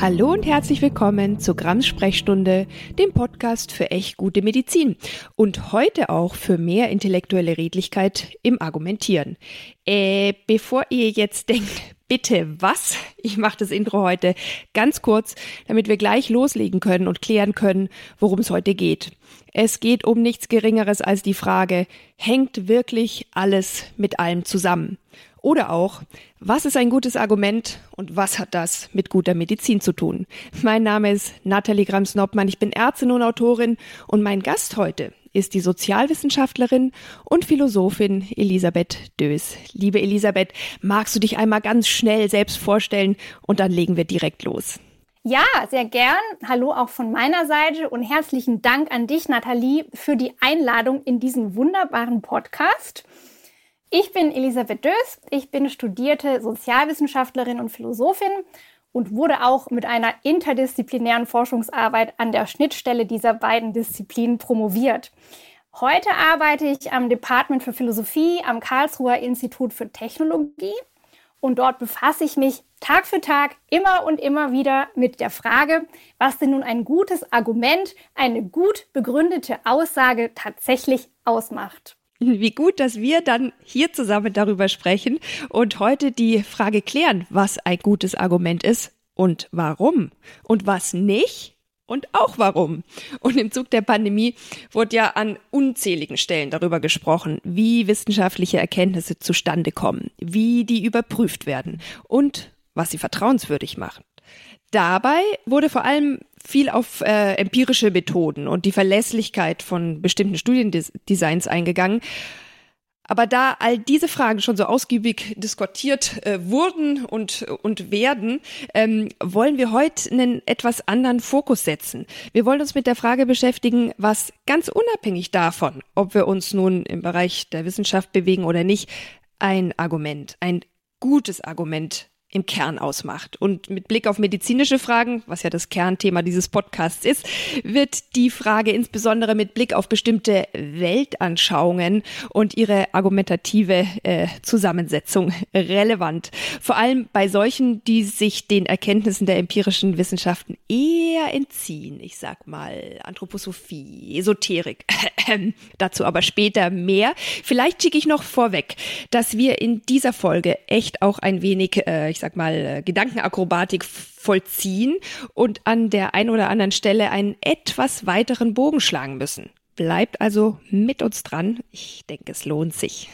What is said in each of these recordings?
Hallo und herzlich willkommen zu Grams Sprechstunde, dem Podcast für echt gute Medizin und heute auch für mehr intellektuelle Redlichkeit im Argumentieren. Äh, bevor ihr jetzt denkt, bitte was? Ich mache das Intro heute ganz kurz, damit wir gleich loslegen können und klären können, worum es heute geht. Es geht um nichts Geringeres als die Frage, hängt wirklich alles mit allem zusammen? Oder auch, was ist ein gutes Argument und was hat das mit guter Medizin zu tun? Mein Name ist Nathalie Grams-Noppmann, ich bin Ärztin und Autorin und mein Gast heute ist die Sozialwissenschaftlerin und Philosophin Elisabeth Dös. Liebe Elisabeth, magst du dich einmal ganz schnell selbst vorstellen und dann legen wir direkt los. Ja, sehr gern. Hallo auch von meiner Seite und herzlichen Dank an dich, Nathalie, für die Einladung in diesen wunderbaren Podcast. Ich bin Elisabeth Dös. Ich bin studierte Sozialwissenschaftlerin und Philosophin und wurde auch mit einer interdisziplinären Forschungsarbeit an der Schnittstelle dieser beiden Disziplinen promoviert. Heute arbeite ich am Department für Philosophie am Karlsruher Institut für Technologie und dort befasse ich mich Tag für Tag immer und immer wieder mit der Frage, was denn nun ein gutes Argument, eine gut begründete Aussage tatsächlich ausmacht. Wie gut, dass wir dann hier zusammen darüber sprechen und heute die Frage klären, was ein gutes Argument ist und warum und was nicht und auch warum. Und im Zug der Pandemie wurde ja an unzähligen Stellen darüber gesprochen, wie wissenschaftliche Erkenntnisse zustande kommen, wie die überprüft werden und was sie vertrauenswürdig machen. Dabei wurde vor allem viel auf äh, empirische Methoden und die Verlässlichkeit von bestimmten Studiendesigns eingegangen. Aber da all diese Fragen schon so ausgiebig diskutiert äh, wurden und, und werden, ähm, wollen wir heute einen etwas anderen Fokus setzen. Wir wollen uns mit der Frage beschäftigen, was ganz unabhängig davon, ob wir uns nun im Bereich der Wissenschaft bewegen oder nicht, ein Argument, ein gutes Argument im Kern ausmacht. Und mit Blick auf medizinische Fragen, was ja das Kernthema dieses Podcasts ist, wird die Frage insbesondere mit Blick auf bestimmte Weltanschauungen und ihre argumentative äh, Zusammensetzung relevant. Vor allem bei solchen, die sich den Erkenntnissen der empirischen Wissenschaften eher entziehen. Ich sag mal Anthroposophie, Esoterik. Dazu aber später mehr. Vielleicht schicke ich noch vorweg, dass wir in dieser Folge echt auch ein wenig, äh, ich sag mal, äh, Gedankenakrobatik vollziehen und an der einen oder anderen Stelle einen etwas weiteren Bogen schlagen müssen. Bleibt also mit uns dran. Ich denke, es lohnt sich.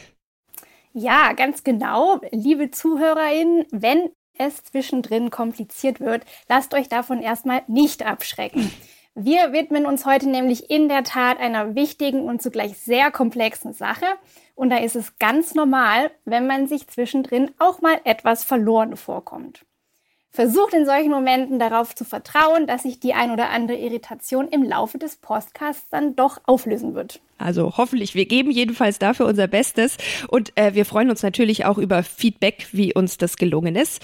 Ja, ganz genau. Liebe ZuhörerInnen, wenn es zwischendrin kompliziert wird, lasst euch davon erstmal nicht abschrecken. Wir widmen uns heute nämlich in der Tat einer wichtigen und zugleich sehr komplexen Sache. Und da ist es ganz normal, wenn man sich zwischendrin auch mal etwas verloren vorkommt. Versucht in solchen Momenten darauf zu vertrauen, dass sich die ein oder andere Irritation im Laufe des Podcasts dann doch auflösen wird. Also hoffentlich, wir geben jedenfalls dafür unser Bestes und äh, wir freuen uns natürlich auch über Feedback, wie uns das gelungen ist.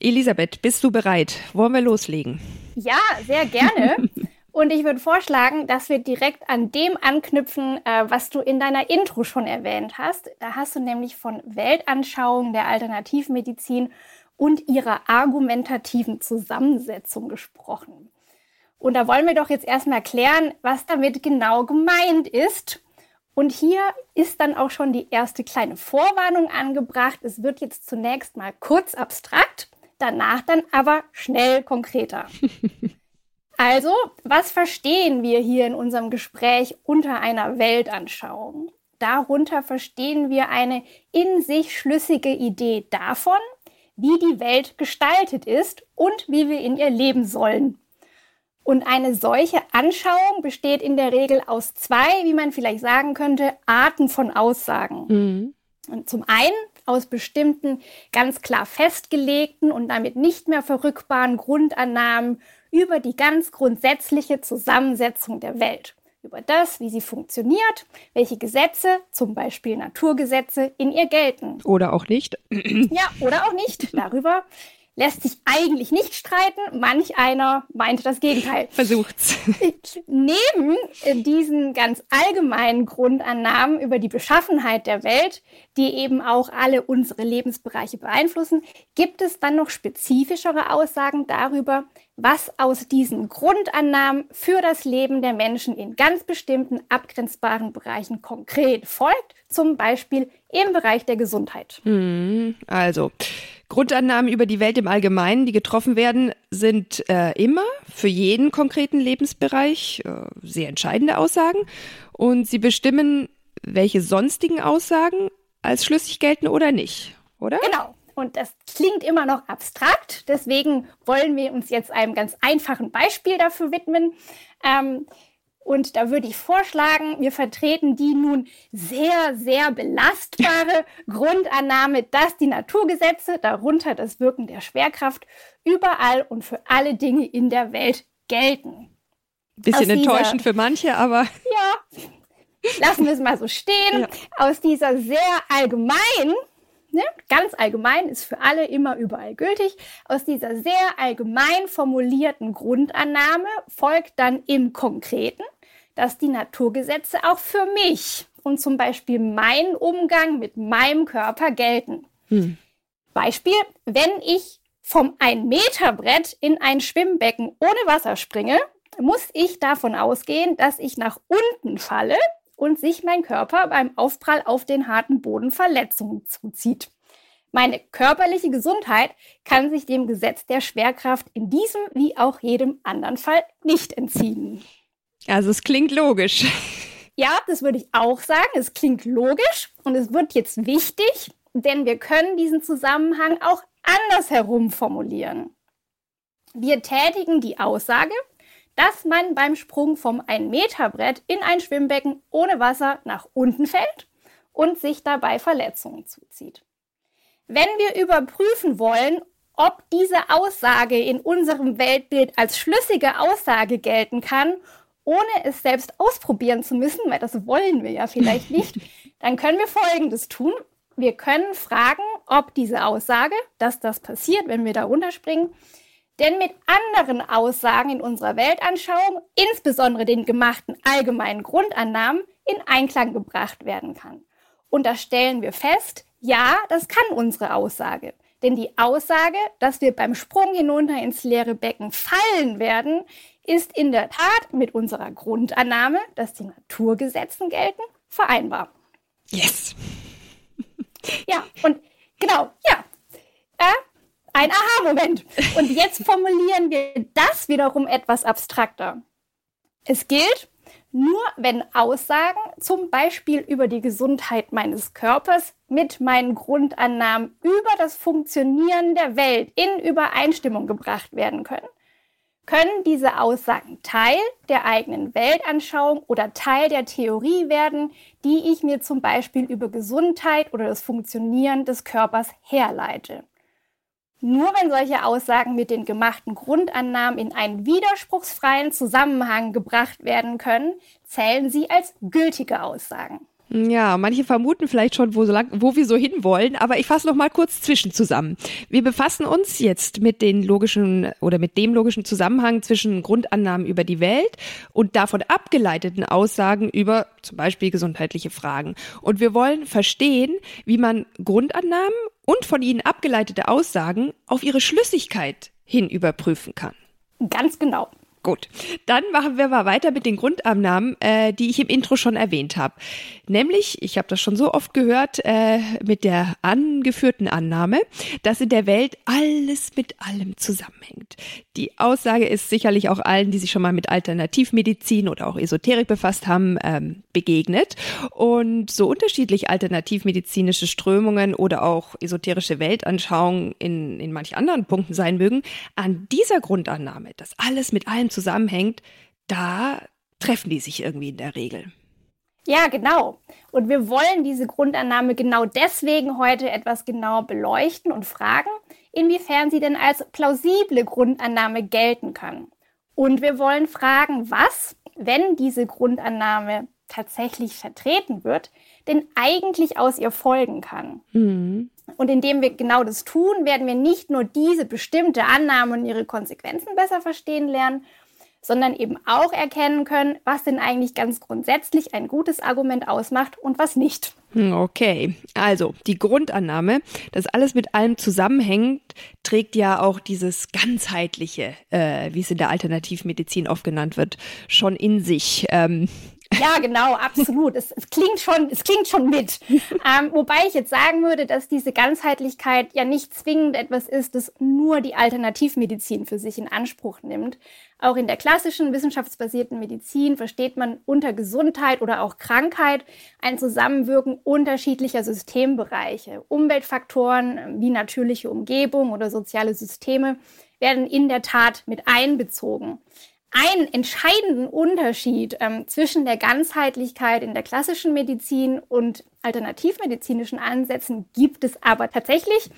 Elisabeth, bist du bereit? Wollen wir loslegen? Ja, sehr gerne. Und ich würde vorschlagen, dass wir direkt an dem anknüpfen, äh, was du in deiner Intro schon erwähnt hast. Da hast du nämlich von Weltanschauung der Alternativmedizin und ihrer argumentativen Zusammensetzung gesprochen. Und da wollen wir doch jetzt erstmal klären, was damit genau gemeint ist. Und hier ist dann auch schon die erste kleine Vorwarnung angebracht. Es wird jetzt zunächst mal kurz abstrakt danach dann aber schnell konkreter. Also, was verstehen wir hier in unserem Gespräch unter einer Weltanschauung? Darunter verstehen wir eine in sich schlüssige Idee davon, wie die Welt gestaltet ist und wie wir in ihr leben sollen. Und eine solche Anschauung besteht in der Regel aus zwei, wie man vielleicht sagen könnte, Arten von Aussagen. Mhm. Und zum einen aus bestimmten ganz klar festgelegten und damit nicht mehr verrückbaren Grundannahmen über die ganz grundsätzliche Zusammensetzung der Welt. Über das, wie sie funktioniert, welche Gesetze, zum Beispiel Naturgesetze, in ihr gelten. Oder auch nicht. Ja, oder auch nicht. Darüber lässt sich eigentlich nicht streiten. Manch einer meint das Gegenteil. Versucht's. Neben äh, diesen ganz allgemeinen Grundannahmen über die Beschaffenheit der Welt, die eben auch alle unsere Lebensbereiche beeinflussen, gibt es dann noch spezifischere Aussagen darüber, was aus diesen Grundannahmen für das Leben der Menschen in ganz bestimmten abgrenzbaren Bereichen konkret folgt, zum Beispiel im Bereich der Gesundheit. Hm, also, Grundannahmen über die Welt im Allgemeinen, die getroffen werden, sind äh, immer für jeden konkreten Lebensbereich äh, sehr entscheidende Aussagen und sie bestimmen, welche sonstigen Aussagen als schlüssig gelten oder nicht, oder? Genau. Und das klingt immer noch abstrakt. Deswegen wollen wir uns jetzt einem ganz einfachen Beispiel dafür widmen. Ähm, und da würde ich vorschlagen, wir vertreten die nun sehr, sehr belastbare Grundannahme, dass die Naturgesetze, darunter das Wirken der Schwerkraft, überall und für alle Dinge in der Welt gelten. Bisschen enttäuschend für manche, aber. Ja, lassen wir es mal so stehen. Ja. Aus dieser sehr allgemeinen ne, ganz allgemein, ist für alle immer überall gültig. Aus dieser sehr allgemein formulierten Grundannahme folgt dann im Konkreten, dass die Naturgesetze auch für mich und zum Beispiel meinen Umgang mit meinem Körper gelten. Hm. Beispiel, wenn ich vom 1-Meter-Brett in ein Schwimmbecken ohne Wasser springe, muss ich davon ausgehen, dass ich nach unten falle und sich mein Körper beim Aufprall auf den harten Boden Verletzungen zuzieht. Meine körperliche Gesundheit kann sich dem Gesetz der Schwerkraft in diesem wie auch jedem anderen Fall nicht entziehen. Also es klingt logisch. Ja, das würde ich auch sagen. Es klingt logisch und es wird jetzt wichtig, denn wir können diesen Zusammenhang auch andersherum formulieren. Wir tätigen die Aussage, dass man beim Sprung vom 1-Meter-Brett in ein Schwimmbecken ohne Wasser nach unten fällt und sich dabei Verletzungen zuzieht. Wenn wir überprüfen wollen, ob diese Aussage in unserem Weltbild als schlüssige Aussage gelten kann ohne es selbst ausprobieren zu müssen, weil das wollen wir ja vielleicht nicht, dann können wir Folgendes tun. Wir können fragen, ob diese Aussage, dass das passiert, wenn wir da runterspringen, denn mit anderen Aussagen in unserer Weltanschauung, insbesondere den gemachten allgemeinen Grundannahmen, in Einklang gebracht werden kann. Und da stellen wir fest, ja, das kann unsere Aussage. Denn die Aussage, dass wir beim Sprung hinunter ins leere Becken fallen werden, ist in der Tat mit unserer Grundannahme, dass die Naturgesetzen gelten, vereinbar. Yes. Ja, und genau, ja. Äh, ein Aha-Moment. Und jetzt formulieren wir das wiederum etwas abstrakter. Es gilt, nur wenn Aussagen zum Beispiel über die Gesundheit meines Körpers mit meinen Grundannahmen über das Funktionieren der Welt in Übereinstimmung gebracht werden können, können diese Aussagen Teil der eigenen Weltanschauung oder Teil der Theorie werden, die ich mir zum Beispiel über Gesundheit oder das Funktionieren des Körpers herleite. Nur wenn solche Aussagen mit den gemachten Grundannahmen in einen widerspruchsfreien Zusammenhang gebracht werden können, zählen sie als gültige Aussagen. Ja, manche vermuten vielleicht schon, wo, so lang, wo wir so hinwollen, aber ich fasse noch mal kurz zwischen zusammen. Wir befassen uns jetzt mit den logischen oder mit dem logischen Zusammenhang zwischen Grundannahmen über die Welt und davon abgeleiteten Aussagen über zum Beispiel gesundheitliche Fragen. Und wir wollen verstehen, wie man Grundannahmen und von ihnen abgeleitete Aussagen auf ihre Schlüssigkeit hin überprüfen kann. Ganz genau. Gut, dann machen wir mal weiter mit den Grundannahmen, äh, die ich im Intro schon erwähnt habe. Nämlich, ich habe das schon so oft gehört, äh, mit der angeführten Annahme, dass in der Welt alles mit allem zusammenhängt. Die Aussage ist sicherlich auch allen, die sich schon mal mit Alternativmedizin oder auch Esoterik befasst haben, ähm, begegnet. Und so unterschiedlich alternativmedizinische Strömungen oder auch esoterische Weltanschauungen in, in manch anderen Punkten sein mögen, an dieser Grundannahme, dass alles mit allem zusammenhängt, da treffen die sich irgendwie in der Regel. Ja, genau. Und wir wollen diese Grundannahme genau deswegen heute etwas genauer beleuchten und fragen, inwiefern sie denn als plausible Grundannahme gelten kann. Und wir wollen fragen, was, wenn diese Grundannahme tatsächlich vertreten wird, denn eigentlich aus ihr folgen kann. Mhm. Und indem wir genau das tun, werden wir nicht nur diese bestimmte Annahme und ihre Konsequenzen besser verstehen lernen, sondern eben auch erkennen können, was denn eigentlich ganz grundsätzlich ein gutes Argument ausmacht und was nicht. Hm, okay, also die Grundannahme, dass alles mit allem zusammenhängt, trägt ja auch dieses ganzheitliche, äh, wie es in der Alternativmedizin oft genannt wird, schon in sich. Ähm, ja, genau, absolut. Es, es, klingt schon, es klingt schon mit. Ähm, wobei ich jetzt sagen würde, dass diese Ganzheitlichkeit ja nicht zwingend etwas ist, das nur die Alternativmedizin für sich in Anspruch nimmt. Auch in der klassischen wissenschaftsbasierten Medizin versteht man unter Gesundheit oder auch Krankheit ein Zusammenwirken unterschiedlicher Systembereiche. Umweltfaktoren wie natürliche Umgebung oder soziale Systeme werden in der Tat mit einbezogen einen entscheidenden Unterschied ähm, zwischen der Ganzheitlichkeit in der klassischen Medizin und alternativmedizinischen Ansätzen gibt es aber tatsächlich.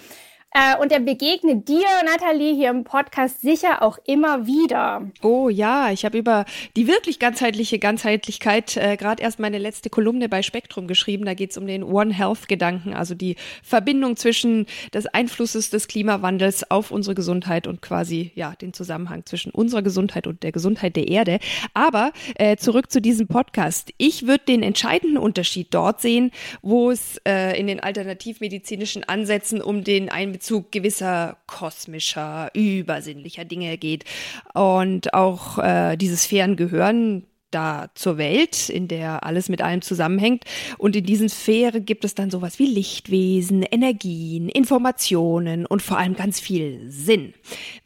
Äh, und er begegnet dir, Nathalie, hier im Podcast sicher auch immer wieder. Oh ja, ich habe über die wirklich ganzheitliche Ganzheitlichkeit äh, gerade erst meine letzte Kolumne bei Spektrum geschrieben. Da geht es um den One Health-Gedanken, also die Verbindung zwischen des Einflusses des Klimawandels auf unsere Gesundheit und quasi ja den Zusammenhang zwischen unserer Gesundheit und der Gesundheit der Erde. Aber äh, zurück zu diesem Podcast. Ich würde den entscheidenden Unterschied dort sehen, wo es äh, in den alternativmedizinischen Ansätzen um den Einbezug Einbezug gewisser kosmischer, übersinnlicher Dinge geht. Und auch äh, dieses Ferngehören da zur Welt, in der alles mit allem zusammenhängt. Und in diesen Sphären gibt es dann sowas wie Lichtwesen, Energien, Informationen und vor allem ganz viel Sinn.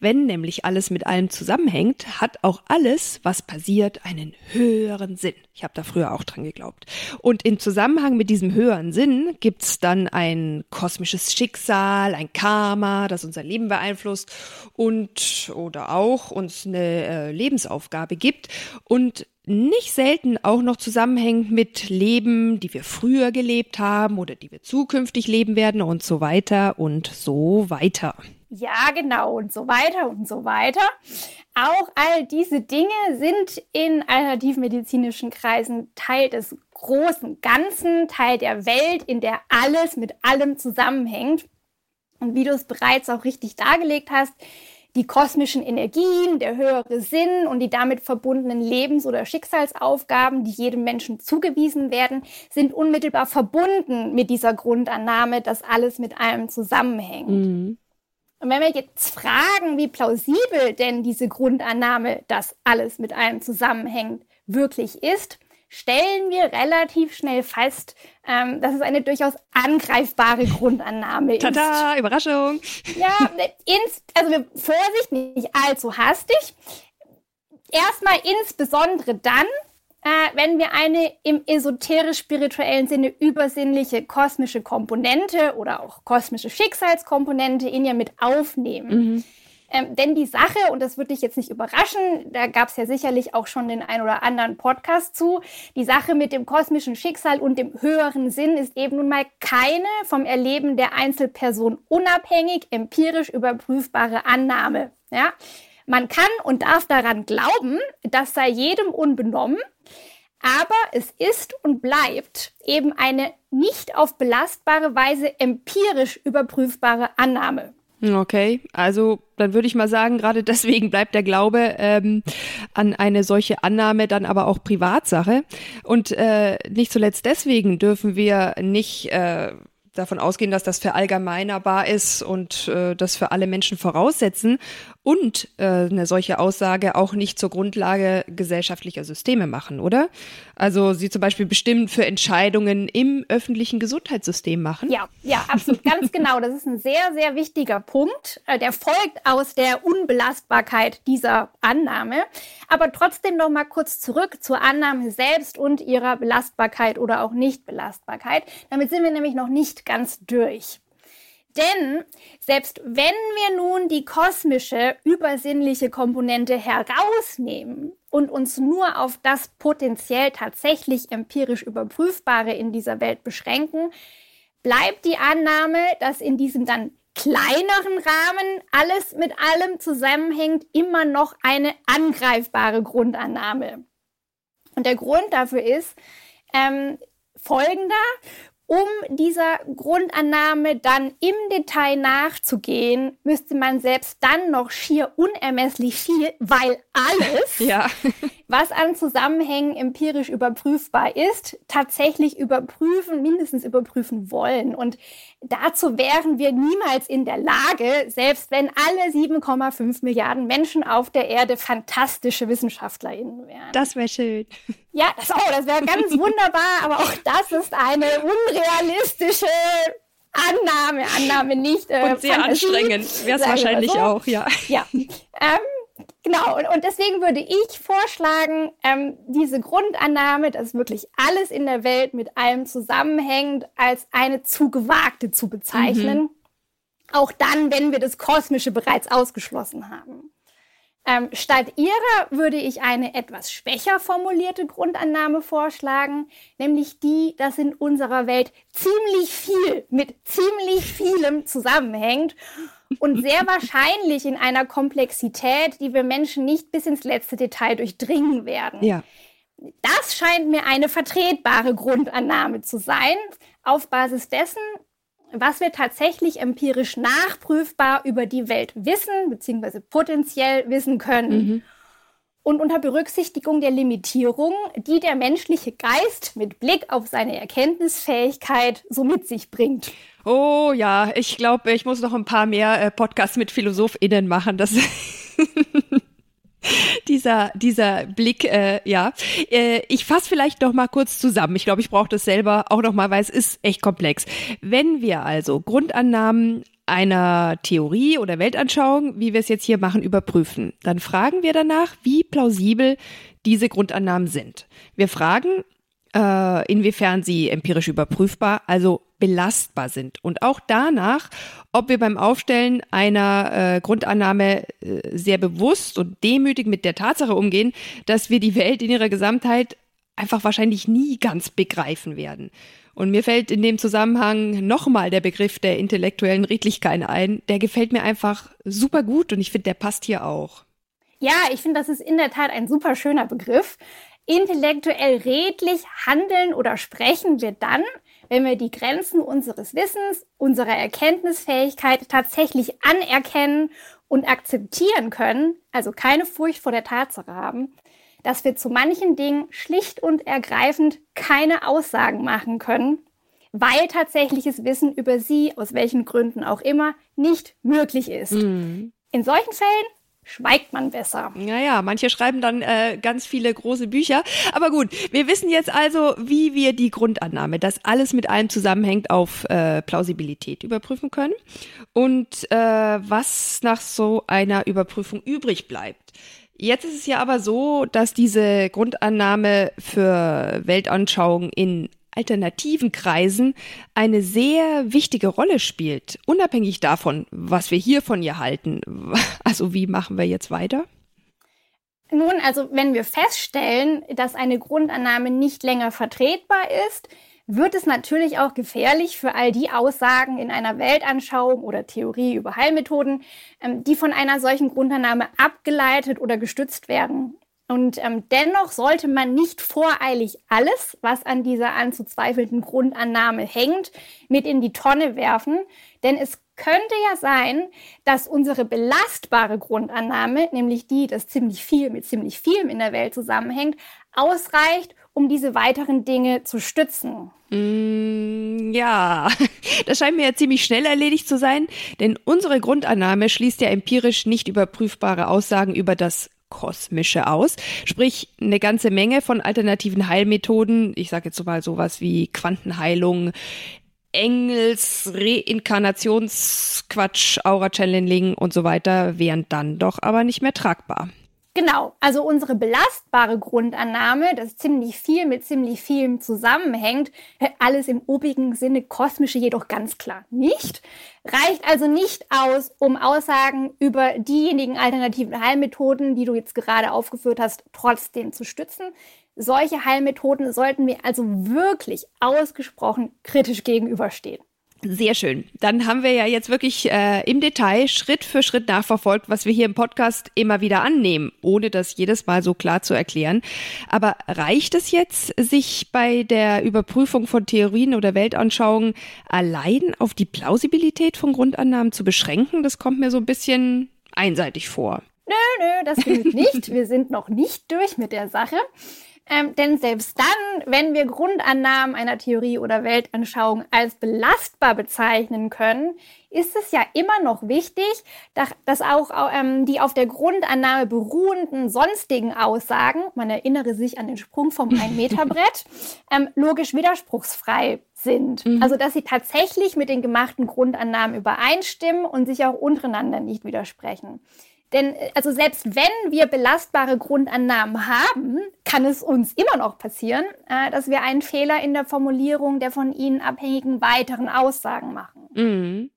Wenn nämlich alles mit allem zusammenhängt, hat auch alles, was passiert, einen höheren Sinn. Ich habe da früher auch dran geglaubt. Und im Zusammenhang mit diesem höheren Sinn gibt's dann ein kosmisches Schicksal, ein Karma, das unser Leben beeinflusst und oder auch uns eine äh, Lebensaufgabe gibt. Und nicht selten auch noch zusammenhängt mit Leben, die wir früher gelebt haben oder die wir zukünftig leben werden und so weiter und so weiter. Ja, genau, und so weiter und so weiter. Auch all diese Dinge sind in alternativmedizinischen Kreisen Teil des großen Ganzen, Teil der Welt, in der alles mit allem zusammenhängt. Und wie du es bereits auch richtig dargelegt hast, die kosmischen Energien, der höhere Sinn und die damit verbundenen Lebens- oder Schicksalsaufgaben, die jedem Menschen zugewiesen werden, sind unmittelbar verbunden mit dieser Grundannahme, dass alles mit allem zusammenhängt. Mhm. Und wenn wir jetzt fragen, wie plausibel denn diese Grundannahme, dass alles mit allem zusammenhängt, wirklich ist, stellen wir relativ schnell fest, ähm, dass es eine durchaus angreifbare Grundannahme ist. Tada, Überraschung. Ja, ins, also Vorsicht, nicht allzu hastig. Erstmal insbesondere dann, äh, wenn wir eine im esoterisch-spirituellen Sinne übersinnliche kosmische Komponente oder auch kosmische Schicksalskomponente in ihr mit aufnehmen. Mhm. Ähm, denn die Sache, und das würde dich jetzt nicht überraschen, da gab es ja sicherlich auch schon den ein oder anderen Podcast zu, die Sache mit dem kosmischen Schicksal und dem höheren Sinn ist eben nun mal keine vom Erleben der Einzelperson unabhängig, empirisch überprüfbare Annahme. Ja? Man kann und darf daran glauben, das sei jedem unbenommen, aber es ist und bleibt eben eine nicht auf belastbare Weise empirisch überprüfbare Annahme. Okay, also dann würde ich mal sagen, gerade deswegen bleibt der Glaube ähm, an eine solche Annahme dann aber auch Privatsache. Und äh, nicht zuletzt deswegen dürfen wir nicht äh, davon ausgehen, dass das verallgemeinerbar ist und äh, das für alle Menschen voraussetzen und äh, eine solche Aussage auch nicht zur Grundlage gesellschaftlicher Systeme machen, oder? Also sie zum Beispiel bestimmt für Entscheidungen im öffentlichen Gesundheitssystem machen. Ja, ja, absolut, ganz genau. Das ist ein sehr, sehr wichtiger Punkt. Äh, der folgt aus der Unbelastbarkeit dieser Annahme. Aber trotzdem noch mal kurz zurück zur Annahme selbst und ihrer Belastbarkeit oder auch Nichtbelastbarkeit. Damit sind wir nämlich noch nicht ganz durch. Denn selbst wenn wir nun die kosmische, übersinnliche Komponente herausnehmen und uns nur auf das potenziell tatsächlich empirisch Überprüfbare in dieser Welt beschränken, bleibt die Annahme, dass in diesem dann kleineren Rahmen alles mit allem zusammenhängt, immer noch eine angreifbare Grundannahme. Und der Grund dafür ist, ähm, folgender. Um dieser Grundannahme dann im Detail nachzugehen, müsste man selbst dann noch schier unermesslich viel, weil alles, ja. was an Zusammenhängen empirisch überprüfbar ist, tatsächlich überprüfen, mindestens überprüfen wollen. Und dazu wären wir niemals in der Lage, selbst wenn alle 7,5 Milliarden Menschen auf der Erde fantastische WissenschaftlerInnen wären. Das wäre schön. Ja, das, oh, das wäre ganz wunderbar, aber auch das ist eine unrealistische Annahme, Annahme nicht. Äh, und sehr Fantasie, anstrengend wäre es wahrscheinlich so. auch, ja. Ja. Ähm, genau, und, und deswegen würde ich vorschlagen, ähm, diese Grundannahme, dass wirklich alles in der Welt mit allem zusammenhängt, als eine zu gewagte zu bezeichnen. Mhm. Auch dann, wenn wir das Kosmische bereits ausgeschlossen haben. Ähm, statt ihrer würde ich eine etwas schwächer formulierte Grundannahme vorschlagen, nämlich die, dass in unserer Welt ziemlich viel mit ziemlich vielem zusammenhängt und sehr wahrscheinlich in einer Komplexität, die wir Menschen nicht bis ins letzte Detail durchdringen werden. Ja. Das scheint mir eine vertretbare Grundannahme zu sein. Auf Basis dessen was wir tatsächlich empirisch nachprüfbar über die Welt wissen, beziehungsweise potenziell wissen können. Mhm. Und unter Berücksichtigung der Limitierung, die der menschliche Geist mit Blick auf seine Erkenntnisfähigkeit so mit sich bringt. Oh ja, ich glaube, ich muss noch ein paar mehr äh, Podcasts mit PhilosophInnen machen. Das dieser, dieser Blick, äh, ja. Äh, ich fasse vielleicht noch mal kurz zusammen. Ich glaube, ich brauche das selber auch noch mal, weil es ist echt komplex. Wenn wir also Grundannahmen einer Theorie oder Weltanschauung, wie wir es jetzt hier machen, überprüfen, dann fragen wir danach, wie plausibel diese Grundannahmen sind. Wir fragen, äh, inwiefern sie empirisch überprüfbar, also belastbar sind. Und auch danach, ob wir beim Aufstellen einer äh, Grundannahme äh, sehr bewusst und demütig mit der Tatsache umgehen, dass wir die Welt in ihrer Gesamtheit einfach wahrscheinlich nie ganz begreifen werden. Und mir fällt in dem Zusammenhang nochmal der Begriff der intellektuellen Redlichkeit ein. Der gefällt mir einfach super gut und ich finde, der passt hier auch. Ja, ich finde, das ist in der Tat ein super schöner Begriff. Intellektuell redlich handeln oder sprechen wir dann, wenn wir die Grenzen unseres Wissens, unserer Erkenntnisfähigkeit tatsächlich anerkennen und akzeptieren können, also keine Furcht vor der Tatsache haben, dass wir zu manchen Dingen schlicht und ergreifend keine Aussagen machen können, weil tatsächliches Wissen über sie, aus welchen Gründen auch immer, nicht möglich ist. Mhm. In solchen Fällen schweigt man besser. Naja, manche schreiben dann äh, ganz viele große Bücher. Aber gut, wir wissen jetzt also, wie wir die Grundannahme, dass alles mit allem zusammenhängt, auf äh, Plausibilität überprüfen können und äh, was nach so einer Überprüfung übrig bleibt. Jetzt ist es ja aber so, dass diese Grundannahme für Weltanschauungen in alternativen Kreisen eine sehr wichtige Rolle spielt, unabhängig davon, was wir hier von ihr halten. Also wie machen wir jetzt weiter? Nun, also wenn wir feststellen, dass eine Grundannahme nicht länger vertretbar ist, wird es natürlich auch gefährlich für all die Aussagen in einer Weltanschauung oder Theorie über Heilmethoden, ähm, die von einer solchen Grundannahme abgeleitet oder gestützt werden. Und ähm, dennoch sollte man nicht voreilig alles, was an dieser anzuzweifelnden Grundannahme hängt, mit in die Tonne werfen. Denn es könnte ja sein, dass unsere belastbare Grundannahme, nämlich die, dass ziemlich viel mit ziemlich vielem in der Welt zusammenhängt, ausreicht, um diese weiteren Dinge zu stützen. Mm, ja, das scheint mir ja ziemlich schnell erledigt zu sein, denn unsere Grundannahme schließt ja empirisch nicht überprüfbare Aussagen über das kosmische aus. Sprich, eine ganze Menge von alternativen Heilmethoden. Ich sage jetzt mal sowas wie Quantenheilung, Engels, Reinkarnationsquatsch, Aura-Channeling und so weiter wären dann doch aber nicht mehr tragbar. Genau, also unsere belastbare Grundannahme, dass ziemlich viel mit ziemlich vielem zusammenhängt, alles im obigen Sinne kosmische jedoch ganz klar nicht, reicht also nicht aus, um Aussagen über diejenigen alternativen Heilmethoden, die du jetzt gerade aufgeführt hast, trotzdem zu stützen. Solche Heilmethoden sollten wir also wirklich ausgesprochen kritisch gegenüberstehen. Sehr schön. Dann haben wir ja jetzt wirklich äh, im Detail Schritt für Schritt nachverfolgt, was wir hier im Podcast immer wieder annehmen, ohne das jedes Mal so klar zu erklären. Aber reicht es jetzt, sich bei der Überprüfung von Theorien oder Weltanschauungen allein auf die Plausibilität von Grundannahmen zu beschränken? Das kommt mir so ein bisschen einseitig vor. Nö, nö, das gilt nicht. Wir sind noch nicht durch mit der Sache. Ähm, denn selbst dann, wenn wir Grundannahmen einer Theorie oder Weltanschauung als belastbar bezeichnen können, ist es ja immer noch wichtig, dass auch ähm, die auf der Grundannahme beruhenden sonstigen Aussagen, man erinnere sich an den Sprung vom Ein-Meter-Brett, ähm, logisch widerspruchsfrei sind. Mhm. Also dass sie tatsächlich mit den gemachten Grundannahmen übereinstimmen und sich auch untereinander nicht widersprechen. Denn also selbst wenn wir belastbare Grundannahmen haben, kann es uns immer noch passieren, äh, dass wir einen Fehler in der Formulierung der von ihnen abhängigen weiteren Aussagen machen. Mhm.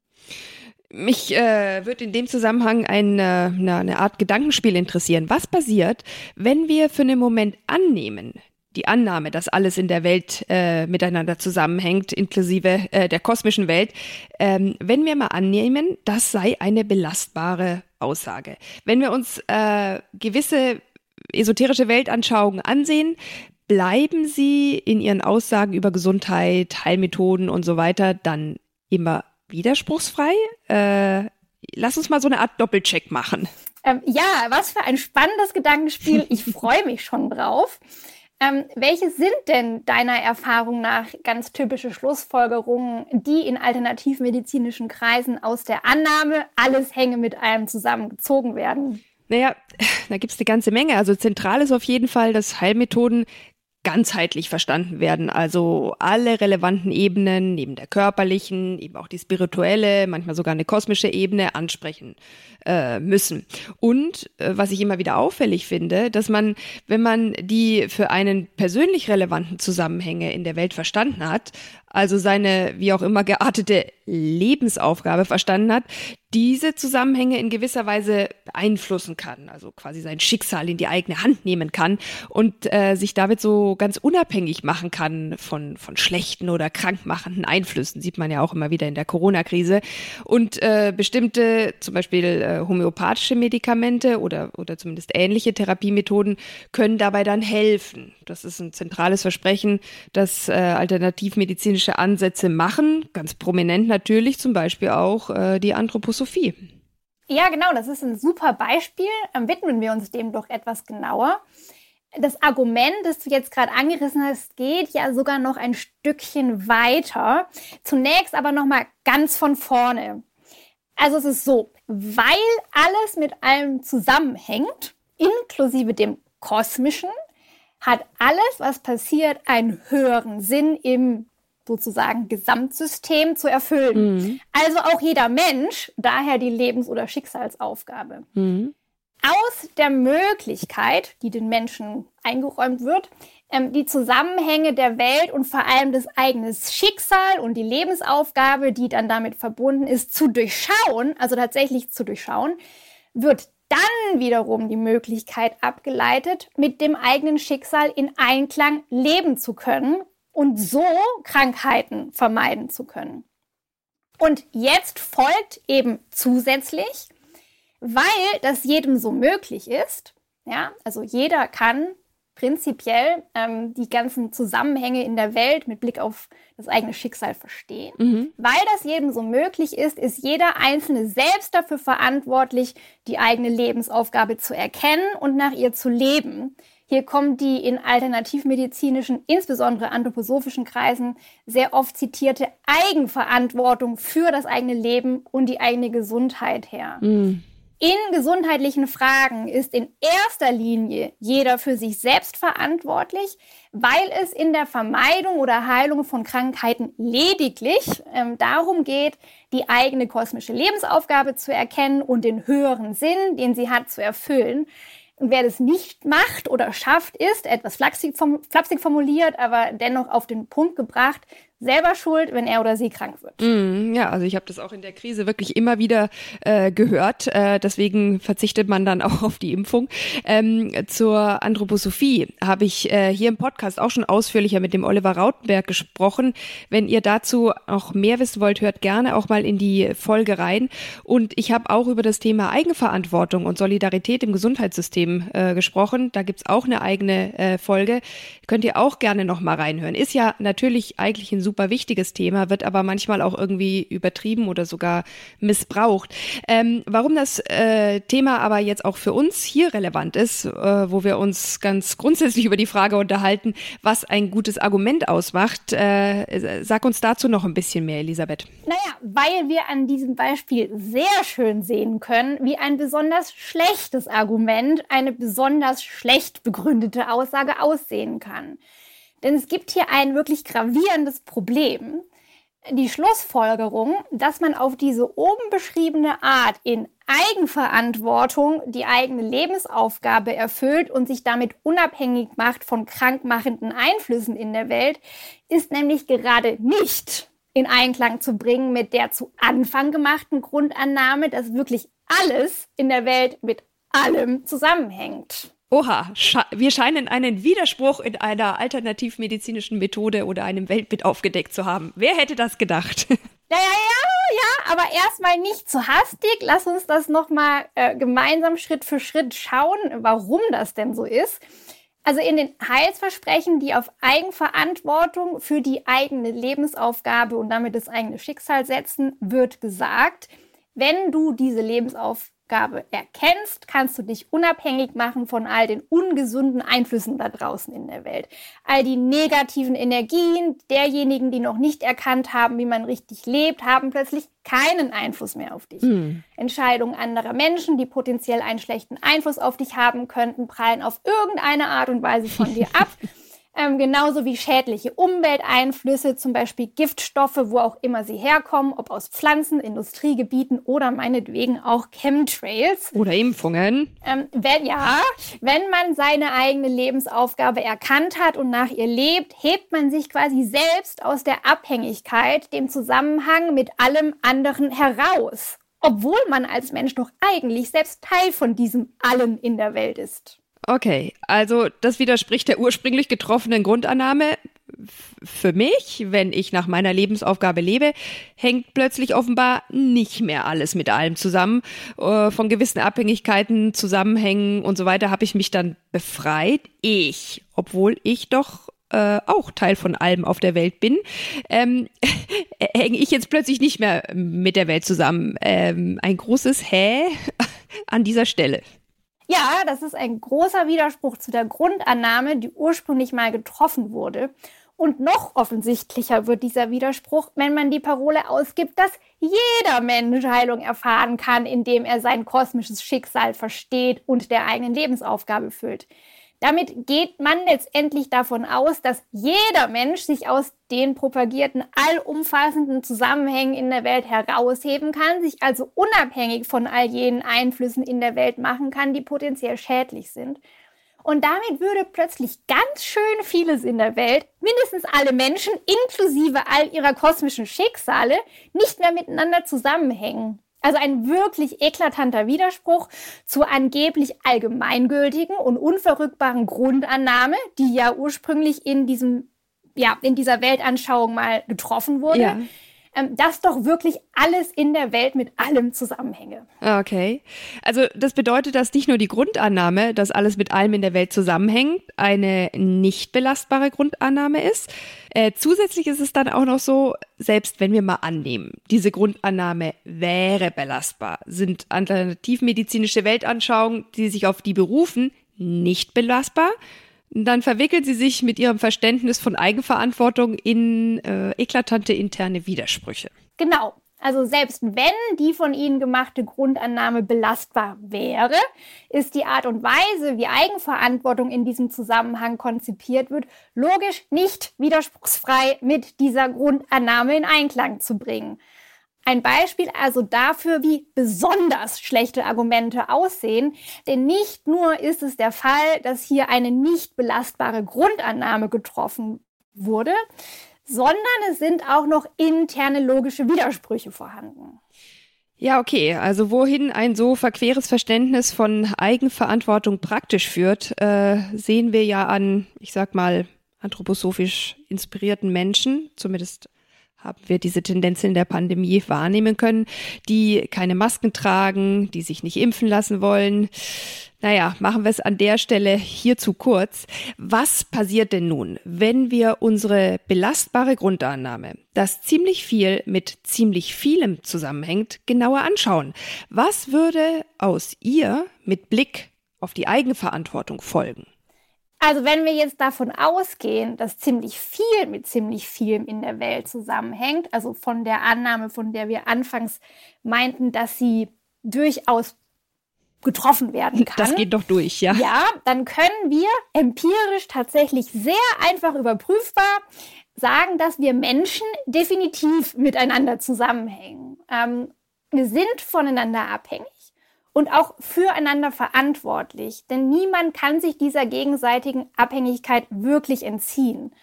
Mich äh, würde in dem Zusammenhang eine, eine, eine Art Gedankenspiel interessieren. Was passiert, wenn wir für einen Moment annehmen, die Annahme, dass alles in der Welt äh, miteinander zusammenhängt, inklusive äh, der kosmischen Welt, ähm, wenn wir mal annehmen, das sei eine belastbare Aussage. Wenn wir uns äh, gewisse esoterische Weltanschauungen ansehen, bleiben sie in ihren Aussagen über Gesundheit, Heilmethoden und so weiter dann immer widerspruchsfrei? Äh, lass uns mal so eine Art Doppelcheck machen. Ähm, ja, was für ein spannendes Gedankenspiel. Ich freue mich schon drauf. Ähm, welche sind denn deiner Erfahrung nach ganz typische Schlussfolgerungen, die in alternativmedizinischen Kreisen aus der Annahme, alles hänge mit allem zusammengezogen werden? Naja, da gibt's eine ganze Menge. Also zentral ist auf jeden Fall, dass Heilmethoden ganzheitlich verstanden werden. Also alle relevanten Ebenen, neben der körperlichen, eben auch die spirituelle, manchmal sogar eine kosmische Ebene ansprechen äh, müssen. Und äh, was ich immer wieder auffällig finde, dass man, wenn man die für einen persönlich relevanten Zusammenhänge in der Welt verstanden hat, also seine wie auch immer geartete Lebensaufgabe verstanden hat, diese Zusammenhänge in gewisser Weise beeinflussen kann, also quasi sein Schicksal in die eigene Hand nehmen kann und äh, sich damit so ganz unabhängig machen kann von, von schlechten oder krankmachenden Einflüssen, sieht man ja auch immer wieder in der Corona-Krise. Und äh, bestimmte, zum Beispiel äh, homöopathische Medikamente oder, oder zumindest ähnliche Therapiemethoden können dabei dann helfen. Das ist ein zentrales Versprechen, das äh, alternativmedizinische Ansätze machen, ganz prominent natürlich, zum Beispiel auch äh, die Anthroposophie. Ja, genau, das ist ein super Beispiel. Ähm, widmen wir uns dem doch etwas genauer. Das Argument, das du jetzt gerade angerissen hast, geht ja sogar noch ein Stückchen weiter. Zunächst aber noch mal ganz von vorne. Also es ist so, weil alles mit allem zusammenhängt, inklusive dem kosmischen, hat alles, was passiert, einen höheren Sinn im sozusagen Gesamtsystem zu erfüllen. Mhm. Also auch jeder Mensch, daher die Lebens- oder Schicksalsaufgabe. Mhm. Aus der Möglichkeit, die den Menschen eingeräumt wird, ähm, die Zusammenhänge der Welt und vor allem das eigene Schicksal und die Lebensaufgabe, die dann damit verbunden ist, zu durchschauen, also tatsächlich zu durchschauen, wird dann wiederum die Möglichkeit abgeleitet, mit dem eigenen Schicksal in Einklang leben zu können und so Krankheiten vermeiden zu können. Und jetzt folgt eben zusätzlich, weil das jedem so möglich ist, ja, also jeder kann prinzipiell ähm, die ganzen Zusammenhänge in der Welt mit Blick auf das eigene Schicksal verstehen. Mhm. Weil das jedem so möglich ist, ist jeder Einzelne selbst dafür verantwortlich, die eigene Lebensaufgabe zu erkennen und nach ihr zu leben. Hier kommt die in alternativmedizinischen, insbesondere anthroposophischen Kreisen sehr oft zitierte Eigenverantwortung für das eigene Leben und die eigene Gesundheit her. Mhm. In gesundheitlichen Fragen ist in erster Linie jeder für sich selbst verantwortlich, weil es in der Vermeidung oder Heilung von Krankheiten lediglich ähm, darum geht, die eigene kosmische Lebensaufgabe zu erkennen und den höheren Sinn, den sie hat, zu erfüllen. Und wer das nicht macht oder schafft, ist, etwas flapsig, formuliert, aber dennoch auf den Punkt gebracht, selber schuld, wenn er oder sie krank wird. Mm, ja, also ich habe das auch in der Krise wirklich immer wieder äh, gehört. Äh, deswegen verzichtet man dann auch auf die Impfung. Ähm, zur Anthroposophie habe ich äh, hier im Podcast auch schon ausführlicher mit dem Oliver Rautenberg gesprochen. Wenn ihr dazu auch mehr wissen wollt, hört gerne auch mal in die Folge rein. Und ich habe auch über das Thema Eigenverantwortung und Solidarität im Gesundheitssystem äh, gesprochen. Da gibt's auch eine eigene äh, Folge. Könnt ihr auch gerne noch mal reinhören. Ist ja natürlich eigentlich ein super wichtiges Thema, wird aber manchmal auch irgendwie übertrieben oder sogar missbraucht. Ähm, warum das äh, Thema aber jetzt auch für uns hier relevant ist, äh, wo wir uns ganz grundsätzlich über die Frage unterhalten, was ein gutes Argument ausmacht, äh, sag uns dazu noch ein bisschen mehr, Elisabeth. Naja, weil wir an diesem Beispiel sehr schön sehen können, wie ein besonders schlechtes Argument eine besonders schlecht begründete Aussage aussehen kann. Denn es gibt hier ein wirklich gravierendes Problem. Die Schlussfolgerung, dass man auf diese oben beschriebene Art in Eigenverantwortung die eigene Lebensaufgabe erfüllt und sich damit unabhängig macht von krankmachenden Einflüssen in der Welt, ist nämlich gerade nicht in Einklang zu bringen mit der zu Anfang gemachten Grundannahme, dass wirklich alles in der Welt mit allem zusammenhängt. Oha, wir scheinen einen Widerspruch in einer alternativmedizinischen Methode oder einem Weltbild aufgedeckt zu haben. Wer hätte das gedacht? Ja, ja, ja, ja, aber erstmal nicht zu hastig. Lass uns das nochmal äh, gemeinsam Schritt für Schritt schauen, warum das denn so ist. Also in den Heilsversprechen, die auf Eigenverantwortung für die eigene Lebensaufgabe und damit das eigene Schicksal setzen, wird gesagt, wenn du diese Lebensaufgabe Aufgabe erkennst, kannst du dich unabhängig machen von all den ungesunden Einflüssen da draußen in der Welt. All die negativen Energien derjenigen, die noch nicht erkannt haben, wie man richtig lebt, haben plötzlich keinen Einfluss mehr auf dich. Mhm. Entscheidungen anderer Menschen, die potenziell einen schlechten Einfluss auf dich haben könnten, prallen auf irgendeine Art und Weise von dir ab. Ähm, genauso wie schädliche Umwelteinflüsse, zum Beispiel Giftstoffe, wo auch immer sie herkommen, ob aus Pflanzen, Industriegebieten oder meinetwegen auch Chemtrails. Oder Impfungen. Ähm, wenn, ja, wenn man seine eigene Lebensaufgabe erkannt hat und nach ihr lebt, hebt man sich quasi selbst aus der Abhängigkeit, dem Zusammenhang mit allem anderen heraus. Obwohl man als Mensch doch eigentlich selbst Teil von diesem Allen in der Welt ist. Okay, also das widerspricht der ursprünglich getroffenen Grundannahme. Für mich, wenn ich nach meiner Lebensaufgabe lebe, hängt plötzlich offenbar nicht mehr alles mit allem zusammen. Äh, von gewissen Abhängigkeiten, Zusammenhängen und so weiter habe ich mich dann befreit. Ich, obwohl ich doch äh, auch Teil von allem auf der Welt bin, ähm, hänge ich jetzt plötzlich nicht mehr mit der Welt zusammen. Ähm, ein großes Hä an dieser Stelle. Ja, das ist ein großer Widerspruch zu der Grundannahme, die ursprünglich mal getroffen wurde. Und noch offensichtlicher wird dieser Widerspruch, wenn man die Parole ausgibt, dass jeder Mensch Heilung erfahren kann, indem er sein kosmisches Schicksal versteht und der eigenen Lebensaufgabe füllt. Damit geht man letztendlich davon aus, dass jeder Mensch sich aus den propagierten allumfassenden Zusammenhängen in der Welt herausheben kann, sich also unabhängig von all jenen Einflüssen in der Welt machen kann, die potenziell schädlich sind. Und damit würde plötzlich ganz schön vieles in der Welt, mindestens alle Menschen, inklusive all ihrer kosmischen Schicksale, nicht mehr miteinander zusammenhängen. Also ein wirklich eklatanter Widerspruch zur angeblich allgemeingültigen und unverrückbaren Grundannahme, die ja ursprünglich in diesem, ja, in dieser Weltanschauung mal getroffen wurde. Ja ähm, dass doch wirklich alles in der Welt mit allem zusammenhänge. Okay. Also das bedeutet, dass nicht nur die Grundannahme, dass alles mit allem in der Welt zusammenhängt, eine nicht belastbare Grundannahme ist. Äh, zusätzlich ist es dann auch noch so, selbst wenn wir mal annehmen, diese Grundannahme wäre belastbar, sind alternativmedizinische Weltanschauungen, die sich auf die berufen, nicht belastbar dann verwickelt sie sich mit ihrem Verständnis von Eigenverantwortung in äh, eklatante interne Widersprüche. Genau. Also selbst wenn die von Ihnen gemachte Grundannahme belastbar wäre, ist die Art und Weise, wie Eigenverantwortung in diesem Zusammenhang konzipiert wird, logisch nicht widerspruchsfrei mit dieser Grundannahme in Einklang zu bringen. Ein Beispiel also dafür, wie besonders schlechte Argumente aussehen. Denn nicht nur ist es der Fall, dass hier eine nicht belastbare Grundannahme getroffen wurde, sondern es sind auch noch interne logische Widersprüche vorhanden. Ja, okay. Also wohin ein so verqueres Verständnis von Eigenverantwortung praktisch führt, äh, sehen wir ja an, ich sag mal, anthroposophisch inspirierten Menschen, zumindest haben wir diese Tendenz in der Pandemie wahrnehmen können, die keine Masken tragen, die sich nicht impfen lassen wollen. Naja, machen wir es an der Stelle hier zu kurz. Was passiert denn nun, wenn wir unsere belastbare Grundannahme, dass ziemlich viel mit ziemlich vielem zusammenhängt, genauer anschauen? Was würde aus ihr mit Blick auf die Eigenverantwortung folgen? Also wenn wir jetzt davon ausgehen, dass ziemlich viel mit ziemlich vielem in der Welt zusammenhängt, also von der Annahme, von der wir anfangs meinten, dass sie durchaus getroffen werden kann. Das geht doch durch, ja. Ja, dann können wir empirisch tatsächlich sehr einfach überprüfbar sagen, dass wir Menschen definitiv miteinander zusammenhängen. Ähm, wir sind voneinander abhängig und auch füreinander verantwortlich. Denn niemand kann sich dieser gegenseitigen Abhängigkeit wirklich entziehen.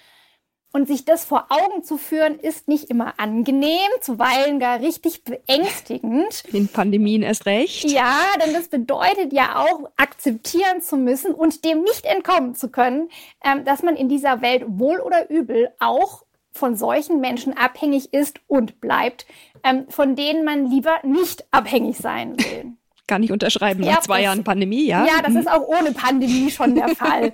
Und sich das vor Augen zu führen, ist nicht immer angenehm, zuweilen gar richtig beängstigend. In Pandemien erst recht. Ja, denn das bedeutet ja auch, akzeptieren zu müssen und dem nicht entkommen zu können, ähm, dass man in dieser Welt wohl oder übel auch von solchen Menschen abhängig ist und bleibt, ähm, von denen man lieber nicht abhängig sein will. Kann ich unterschreiben, ja, nach zwei das, Jahren Pandemie, ja? Ja, das mhm. ist auch ohne Pandemie schon der Fall.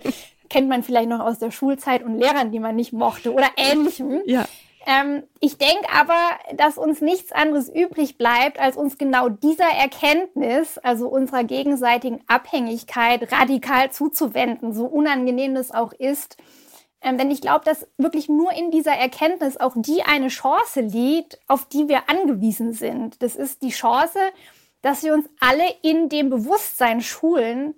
Kennt man vielleicht noch aus der Schulzeit und Lehrern, die man nicht mochte oder ähnlichem. Ja. Ähm, ich denke aber, dass uns nichts anderes übrig bleibt, als uns genau dieser Erkenntnis, also unserer gegenseitigen Abhängigkeit, radikal zuzuwenden, so unangenehm das auch ist. Ähm, denn ich glaube, dass wirklich nur in dieser Erkenntnis auch die eine Chance liegt, auf die wir angewiesen sind. Das ist die Chance, dass wir uns alle in dem Bewusstsein schulen,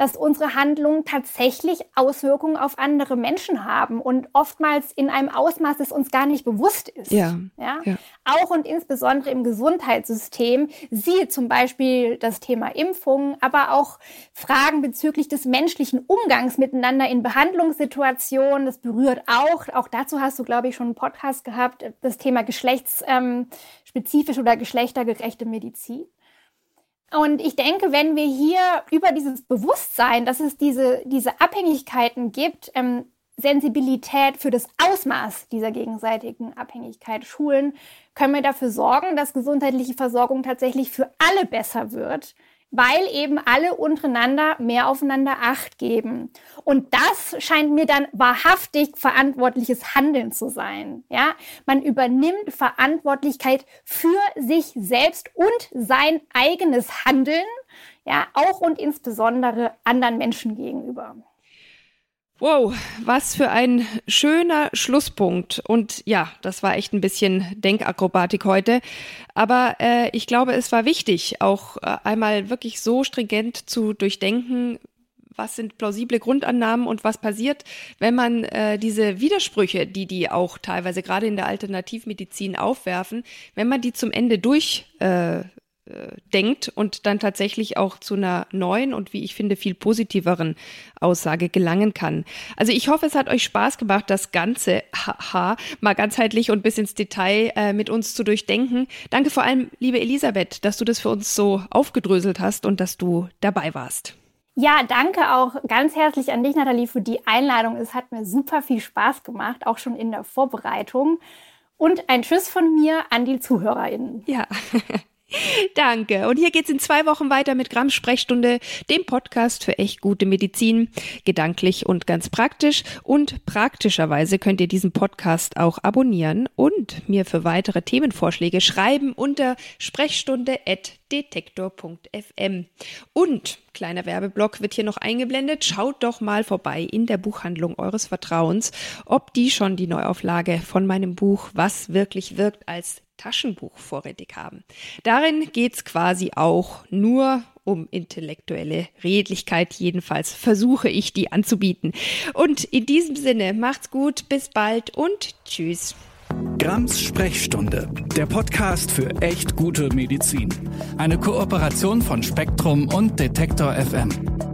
dass unsere Handlungen tatsächlich Auswirkungen auf andere Menschen haben und oftmals in einem Ausmaß, das uns gar nicht bewusst ist. Ja, ja? ja. Auch und insbesondere im Gesundheitssystem, siehe zum Beispiel das Thema Impfungen, aber auch Fragen bezüglich des menschlichen Umgangs miteinander in Behandlungssituationen. Das berührt auch, auch dazu hast du, glaube ich, schon einen Podcast gehabt, das Thema geschlechtsspezifisch oder geschlechtergerechte Medizin. Und ich denke, wenn wir hier über dieses Bewusstsein, dass es diese, diese Abhängigkeiten gibt, ähm, Sensibilität für das Ausmaß dieser gegenseitigen Abhängigkeit schulen, können wir dafür sorgen, dass gesundheitliche Versorgung tatsächlich für alle besser wird weil eben alle untereinander mehr aufeinander Acht geben. Und das scheint mir dann wahrhaftig verantwortliches Handeln zu sein. Ja, man übernimmt Verantwortlichkeit für sich selbst und sein eigenes Handeln, ja, auch und insbesondere anderen Menschen gegenüber. Wow, was für ein schöner Schlusspunkt. Und ja, das war echt ein bisschen Denkakrobatik heute. Aber äh, ich glaube, es war wichtig, auch äh, einmal wirklich so stringent zu durchdenken, was sind plausible Grundannahmen und was passiert, wenn man äh, diese Widersprüche, die die auch teilweise gerade in der Alternativmedizin aufwerfen, wenn man die zum Ende durch äh, denkt und dann tatsächlich auch zu einer neuen und wie ich finde viel positiveren Aussage gelangen kann. Also ich hoffe, es hat euch Spaß gemacht, das Ganze haha, mal ganzheitlich und bis ins Detail äh, mit uns zu durchdenken. Danke vor allem, liebe Elisabeth, dass du das für uns so aufgedröselt hast und dass du dabei warst. Ja, danke auch ganz herzlich an dich, Nathalie, für die Einladung. Es hat mir super viel Spaß gemacht, auch schon in der Vorbereitung. Und ein Tschüss von mir an die ZuhörerInnen. Ja. Danke. Und hier geht's in zwei Wochen weiter mit Grams Sprechstunde, dem Podcast für echt gute Medizin. Gedanklich und ganz praktisch. Und praktischerweise könnt ihr diesen Podcast auch abonnieren und mir für weitere Themenvorschläge schreiben unter sprechstunde.detektor.fm. Und kleiner Werbeblock wird hier noch eingeblendet. Schaut doch mal vorbei in der Buchhandlung eures Vertrauens, ob die schon die Neuauflage von meinem Buch Was wirklich wirkt als Taschenbuch vorrätig haben. Darin geht's quasi auch nur um intellektuelle Redlichkeit. Jedenfalls versuche ich die anzubieten. Und in diesem Sinne, macht's gut, bis bald und tschüss. Grams Sprechstunde, der Podcast für echt gute Medizin. Eine Kooperation von Spektrum und Detektor FM.